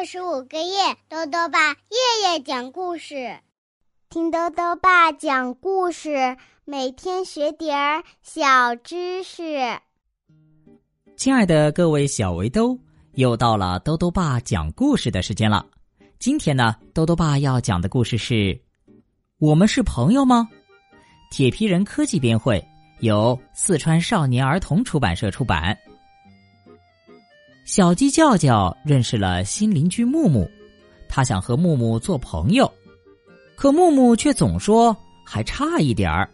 二十五个月，豆豆爸夜夜讲故事，听豆豆爸讲故事，每天学点儿小知识。亲爱的各位小围兜，又到了豆豆爸讲故事的时间了。今天呢，豆豆爸要讲的故事是《我们是朋友吗》？铁皮人科技编绘，由四川少年儿童出版社出版。小鸡叫叫认识了新邻居木木，他想和木木做朋友，可木木却总说还差一点儿。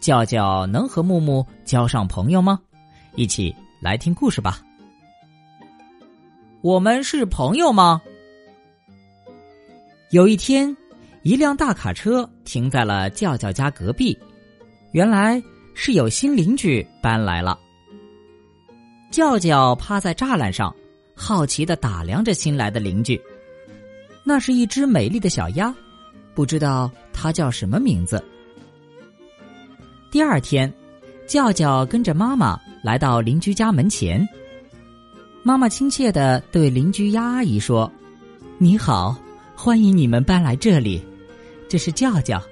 叫叫能和木木交上朋友吗？一起来听故事吧。我们是朋友吗？有一天，一辆大卡车停在了叫叫家隔壁，原来是有新邻居搬来了。叫叫趴在栅栏上，好奇的打量着新来的邻居。那是一只美丽的小鸭，不知道它叫什么名字。第二天，叫叫跟着妈妈来到邻居家门前。妈妈亲切的对邻居鸭阿姨说：“你好，欢迎你们搬来这里。这是叫叫，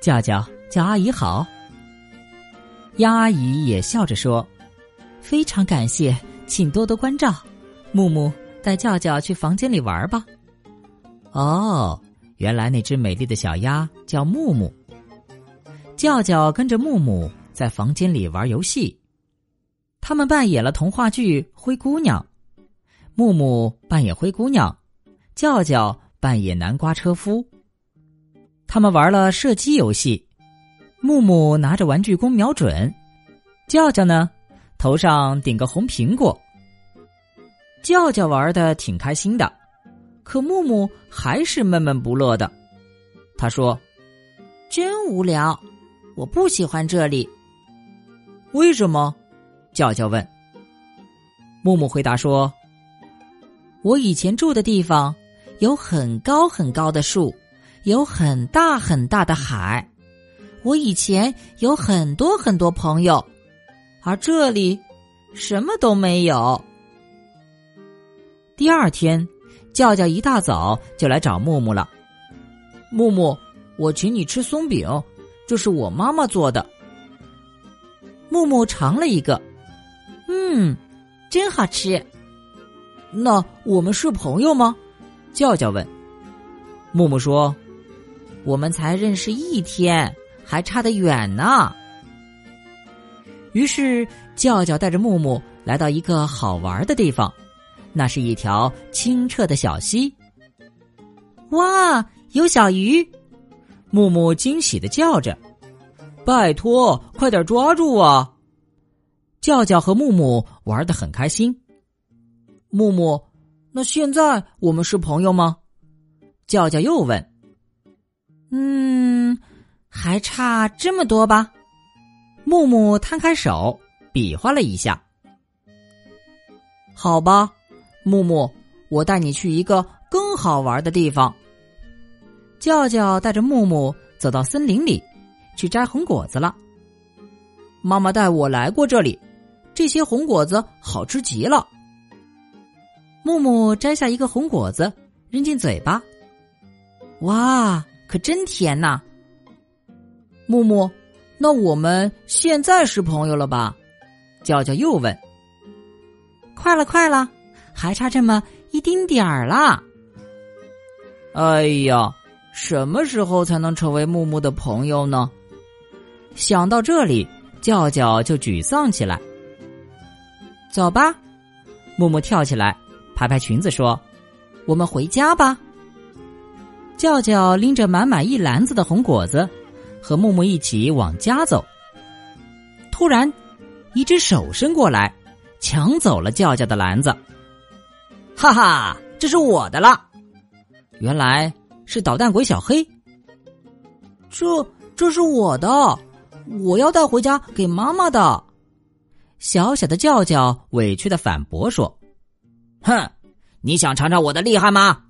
叫叫叫阿姨好。”鸭阿姨也笑着说。非常感谢，请多多关照。木木带叫叫去房间里玩吧。哦，原来那只美丽的小鸭叫木木。叫叫跟着木木在房间里玩游戏，他们扮演了童话剧《灰姑娘》，木木扮演灰姑娘，叫叫扮演南瓜车夫。他们玩了射击游戏，木木拿着玩具弓瞄准，叫叫呢？头上顶个红苹果，叫叫玩的挺开心的，可木木还是闷闷不乐的。他说：“真无聊，我不喜欢这里。”为什么？叫叫问。木木回答说：“我以前住的地方有很高很高的树，有很大很大的海，我以前有很多很多朋友。”而这里什么都没有。第二天，叫叫一大早就来找木木了。木木，我请你吃松饼，这是我妈妈做的。木木尝了一个，嗯，真好吃。那我们是朋友吗？叫叫问。木木说：“我们才认识一天，还差得远呢。”于是，叫叫带着木木来到一个好玩的地方，那是一条清澈的小溪。哇，有小鱼！木木惊喜的叫着：“拜托，快点抓住啊！”叫叫和木木玩的很开心。木木，那现在我们是朋友吗？叫叫又问。嗯，还差这么多吧。木木摊开手，比划了一下。好吧，木木，我带你去一个更好玩的地方。叫叫带着木木走到森林里，去摘红果子了。妈妈带我来过这里，这些红果子好吃极了。木木摘下一个红果子，扔进嘴巴。哇，可真甜呐！木木。那我们现在是朋友了吧？叫叫又问。快了，快了，还差这么一丁点儿啦。哎呀，什么时候才能成为木木的朋友呢？想到这里，叫叫就沮丧起来。走吧，木木跳起来，拍拍裙子说：“我们回家吧。”叫叫拎着满满一篮子的红果子。和木木一起往家走，突然，一只手伸过来，抢走了叫叫的篮子。哈哈，这是我的了！原来是捣蛋鬼小黑。这这是我的，我要带回家给妈妈的。小小的叫叫委屈的反驳说：“哼，你想尝尝我的厉害吗？”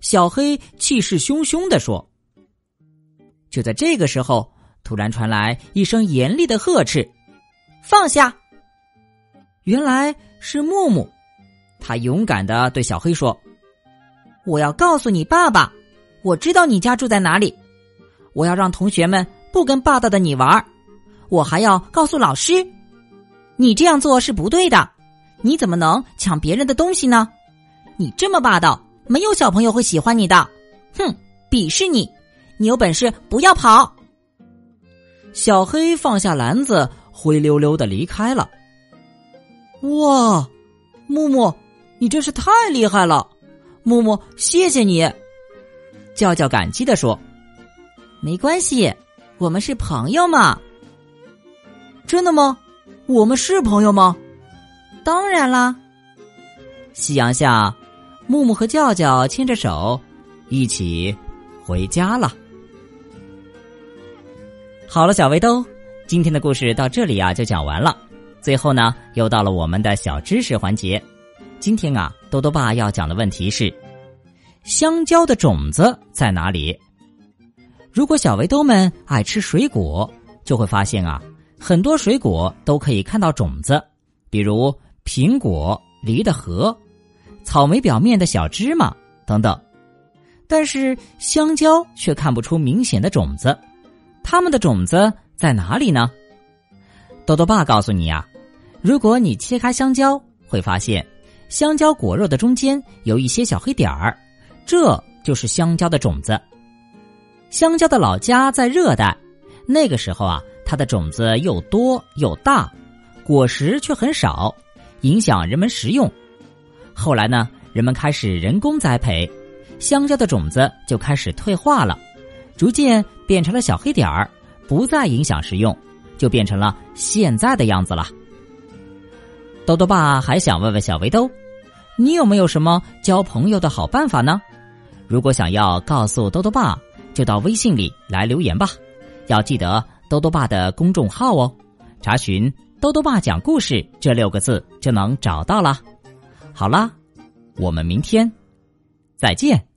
小黑气势汹汹的说。就在这个时候，突然传来一声严厉的呵斥：“放下！”原来是木木，他勇敢的对小黑说：“我要告诉你爸爸，我知道你家住在哪里。我要让同学们不跟霸道的你玩我还要告诉老师，你这样做是不对的。你怎么能抢别人的东西呢？你这么霸道，没有小朋友会喜欢你的。哼，鄙视你！你有本事不要跑。小黑放下篮子，灰溜溜的离开了。哇，木木，你真是太厉害了！木木，谢谢你。叫叫感激的说：“没关系，我们是朋友嘛。”真的吗？我们是朋友吗？当然啦。夕阳下，木木和叫叫牵着手，一起回家了。好了，小围兜，今天的故事到这里啊就讲完了。最后呢，又到了我们的小知识环节。今天啊，多多爸要讲的问题是：香蕉的种子在哪里？如果小围兜们爱吃水果，就会发现啊，很多水果都可以看到种子，比如苹果、梨的核、草莓表面的小芝麻等等。但是香蕉却看不出明显的种子，它们的种子在哪里呢？豆豆爸告诉你呀。如果你切开香蕉，会发现香蕉果肉的中间有一些小黑点儿，这就是香蕉的种子。香蕉的老家在热带，那个时候啊，它的种子又多又大，果实却很少，影响人们食用。后来呢，人们开始人工栽培，香蕉的种子就开始退化了，逐渐变成了小黑点儿，不再影响食用，就变成了现在的样子了。豆豆爸还想问问小围兜，你有没有什么交朋友的好办法呢？如果想要告诉豆豆爸，就到微信里来留言吧。要记得豆豆爸的公众号哦，查询“豆豆爸讲故事”这六个字就能找到了。好啦，我们明天再见。